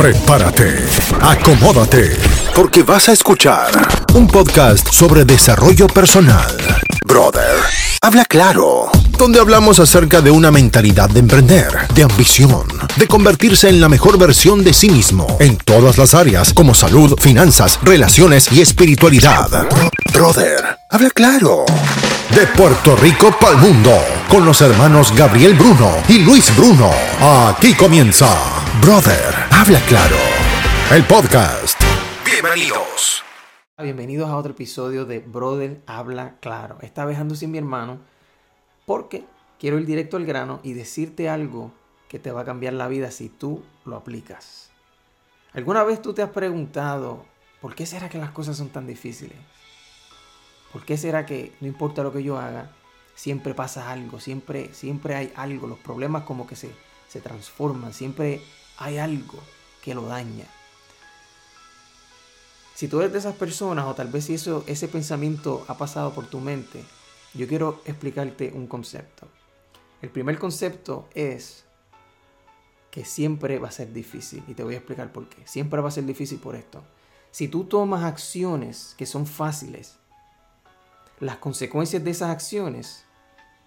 Prepárate, acomódate, porque vas a escuchar un podcast sobre desarrollo personal. Brother, habla claro, donde hablamos acerca de una mentalidad de emprender, de ambición, de convertirse en la mejor versión de sí mismo en todas las áreas como salud, finanzas, relaciones y espiritualidad. Brother, habla claro. De Puerto Rico para el mundo, con los hermanos Gabriel Bruno y Luis Bruno. Aquí comienza Brother, habla claro. El podcast. Bienvenidos. Bienvenidos a otro episodio de Brother Habla Claro. Esta vez ando sin mi hermano porque quiero ir directo al grano y decirte algo que te va a cambiar la vida si tú lo aplicas. ¿Alguna vez tú te has preguntado por qué será que las cosas son tan difíciles? ¿Por qué será que no importa lo que yo haga, siempre pasa algo, siempre, siempre hay algo, los problemas como que se, se transforman, siempre hay algo que lo daña? Si tú eres de esas personas o tal vez si eso, ese pensamiento ha pasado por tu mente, yo quiero explicarte un concepto. El primer concepto es que siempre va a ser difícil y te voy a explicar por qué. Siempre va a ser difícil por esto. Si tú tomas acciones que son fáciles, las consecuencias de esas acciones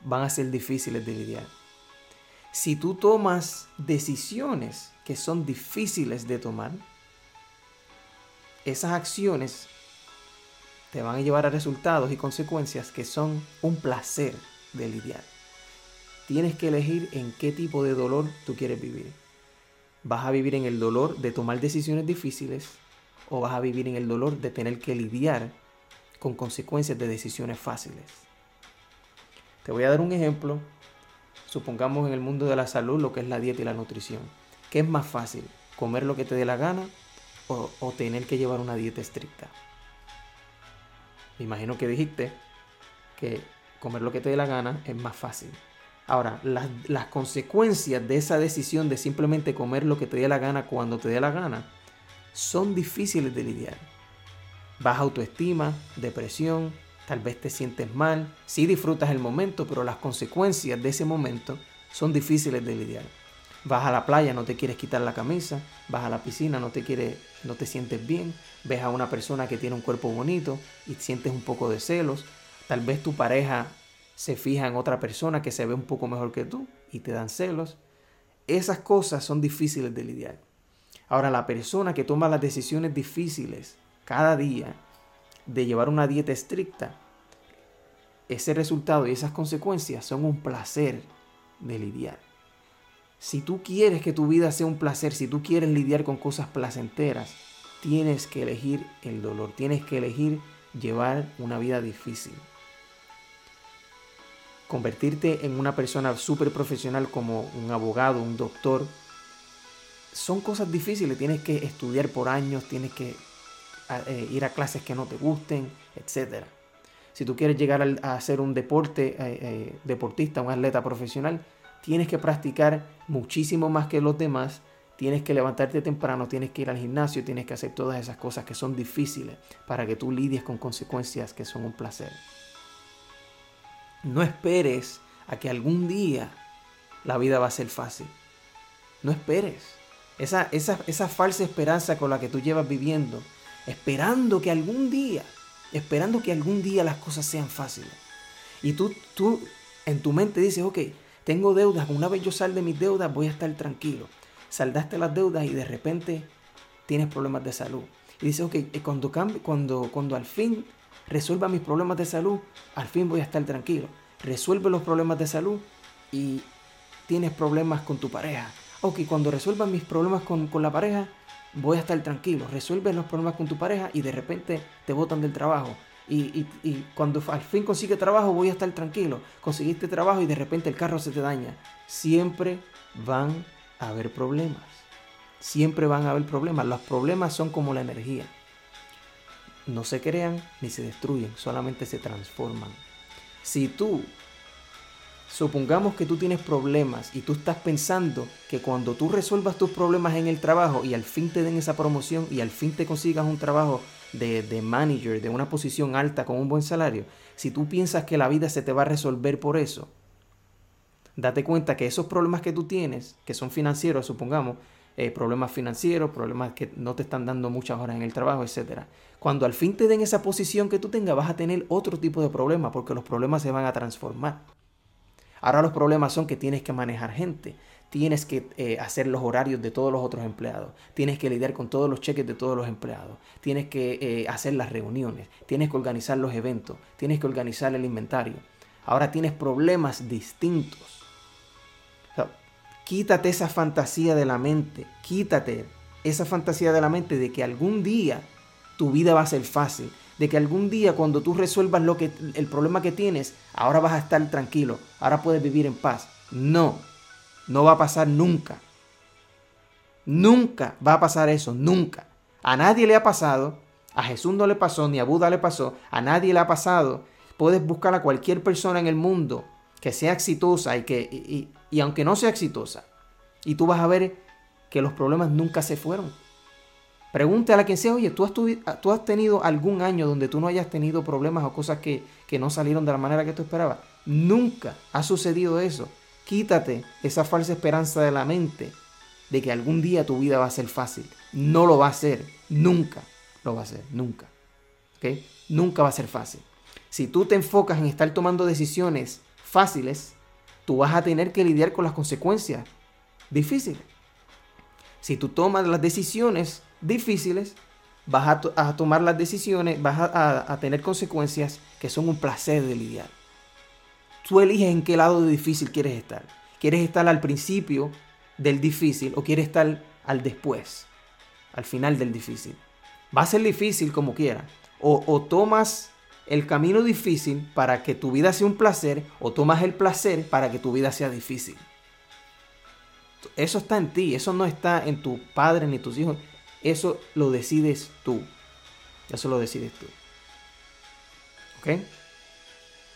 van a ser difíciles de lidiar. Si tú tomas decisiones que son difíciles de tomar, esas acciones te van a llevar a resultados y consecuencias que son un placer de lidiar. Tienes que elegir en qué tipo de dolor tú quieres vivir. ¿Vas a vivir en el dolor de tomar decisiones difíciles o vas a vivir en el dolor de tener que lidiar con consecuencias de decisiones fáciles? Te voy a dar un ejemplo. Supongamos en el mundo de la salud lo que es la dieta y la nutrición. ¿Qué es más fácil? ¿Comer lo que te dé la gana o, tener que llevar una dieta estricta? Me imagino que dijiste que comer lo que te dé la gana es más fácil. Ahora, las, las, consecuencias de esa decisión de simplemente comer lo que te dé la gana cuando te dé la gana son difíciles de lidiar. Baja autoestima, depresión, tal vez te sientes mal, sí disfrutas el momento, pero las consecuencias de ese momento son difíciles de lidiar. Vas a la playa, no te quieres quitar la camisa, vas a la piscina, no te quieres, no te sientes bien, ves a una persona que tiene un cuerpo bonito y sientes un poco de celos, tal vez tu pareja se fija en otra persona que se ve un poco mejor que tú y te dan celos. Esas cosas son difíciles de lidiar. Ahora, la persona que toma las decisiones difíciles cada día de llevar una dieta estricta, ese resultado y esas consecuencias son un placer de lidiar. Si tú quieres que tu vida sea un placer, si tú quieres lidiar con cosas placenteras, tienes que elegir el dolor, tienes que elegir llevar una vida difícil. Convertirte en una persona súper profesional como un abogado, un doctor, son cosas difíciles, tienes que estudiar por años, tienes que eh, ir a clases que no te gusten, etc. Si tú quieres llegar a, ser un deporte, eh, eh, deportista, un atleta profesional, tienes que practicar muchísimo más que los demás, tienes que levantarte temprano, tienes que ir al gimnasio, tienes que hacer todas esas cosas que son difíciles para que tú lidies con consecuencias que son un placer. No esperes a que algún día la vida va a ser fácil. No esperes. Esa, esa, esa falsa esperanza con la que tú llevas viviendo, esperando que algún día, esperando que algún día las cosas sean fáciles. Y tú, tú en tu mente dices, ok, tengo deudas, una vez yo sal de mis deudas voy a estar tranquilo. Saldaste las deudas y de repente tienes problemas de salud. Y dices, ok, cuando, cuando, cuando al fin resuelva mis problemas de salud, al fin voy a estar tranquilo. Resuelve los problemas de salud y tienes problemas con tu pareja. Ok, cuando resuelva mis problemas con, con la pareja, voy a estar tranquilo. Resuelve los problemas con tu pareja y de repente te botan del trabajo. Y, y, cuando al fin consigue trabajo voy a estar tranquilo. Conseguiste trabajo y de repente el carro se te daña. Siempre van a haber problemas. Siempre van a haber problemas. Los problemas son como la energía. No se crean ni se destruyen, solamente se transforman. Si tú, supongamos que tú tienes problemas y tú estás pensando que cuando tú resuelvas tus problemas en el trabajo y al fin te den esa promoción y al fin te consigas un trabajo de, de, manager, de una posición alta con un buen salario, si tú piensas que la vida se te va a resolver por eso, date cuenta que esos problemas que tú tienes, que son financieros, supongamos, eh, problemas financieros, problemas que no te están dando muchas horas en el trabajo, etc. Cuando al fin te den esa posición que tú tengas, vas a tener otro tipo de problemas porque los problemas se van a transformar. Ahora los problemas son que tienes que manejar gente, tienes que eh, hacer los horarios de todos los otros empleados, tienes que lidiar con todos los cheques de todos los empleados, tienes que eh, hacer las reuniones, tienes que organizar los eventos, tienes que organizar el inventario. Ahora tienes problemas distintos. quítate esa fantasía de la mente, quítate esa fantasía de la mente de que algún día tu vida va a ser fácil, de que algún día cuando tú resuelvas lo que, el problema que tienes, ahora vas a estar tranquilo, ahora puedes vivir en paz. No, no va a pasar nunca. Nunca va a pasar eso, nunca. A nadie le ha pasado, a Jesús no le pasó, ni a Buda le pasó, a nadie le ha pasado. Puedes buscar a cualquier persona en el mundo que sea exitosa y que, y, y aunque no sea exitosa, y tú vas a ver que los problemas nunca se fueron. Pregúntale a quien sea, oye, ¿tú has, ¿tú has, tenido algún año donde tú no hayas tenido problemas o cosas que, que no salieron de la manera que tú esperabas? Nunca ha sucedido eso. Quítate esa falsa esperanza de la mente de que algún día tu vida va a ser fácil. No lo va a ser. Nunca lo va a ser. Nunca. ¿Ok? Nunca va a ser fácil. Si tú te enfocas en estar tomando decisiones fáciles, tú vas a tener que lidiar con las consecuencias difíciles. Si tú tomas las decisiones difíciles, vas a, tomar las decisiones, vas a, tener consecuencias que son un placer de lidiar. Tú eliges en qué lado de difícil quieres estar. ¿Quieres estar al principio del difícil o quieres estar al después, al final del difícil? Va a ser difícil como quiera. O, o tomas el camino difícil para que tu vida sea un placer o tomas el placer para que tu vida sea difícil. Eso está en ti, eso no está en tu padre ni tus hijos. Eso lo decides tú. Eso lo decides tú. ¿Ok?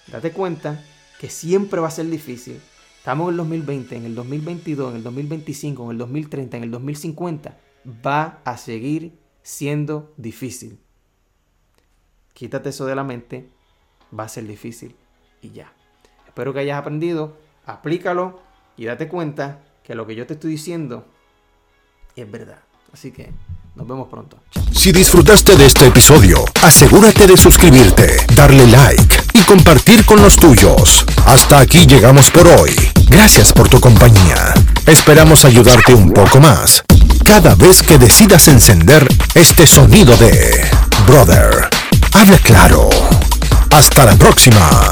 Date cuenta que siempre va a ser difícil. Estamos en el 2020, en el 2022, en el 2025, en el 2030, en el 2050. Va a seguir siendo difícil. Quítate eso de la mente. Va a ser difícil. Y ya. Espero que hayas aprendido. Aplícalo y date cuenta que lo que yo te estoy diciendo es verdad. Así que nos vemos pronto. Si disfrutaste de este episodio, asegúrate de suscribirte, darle like y compartir con los tuyos. Hasta aquí llegamos por hoy. Gracias por tu compañía. Esperamos ayudarte un poco más cada vez que decidas encender este sonido de Brother. Habla claro. Hasta la próxima.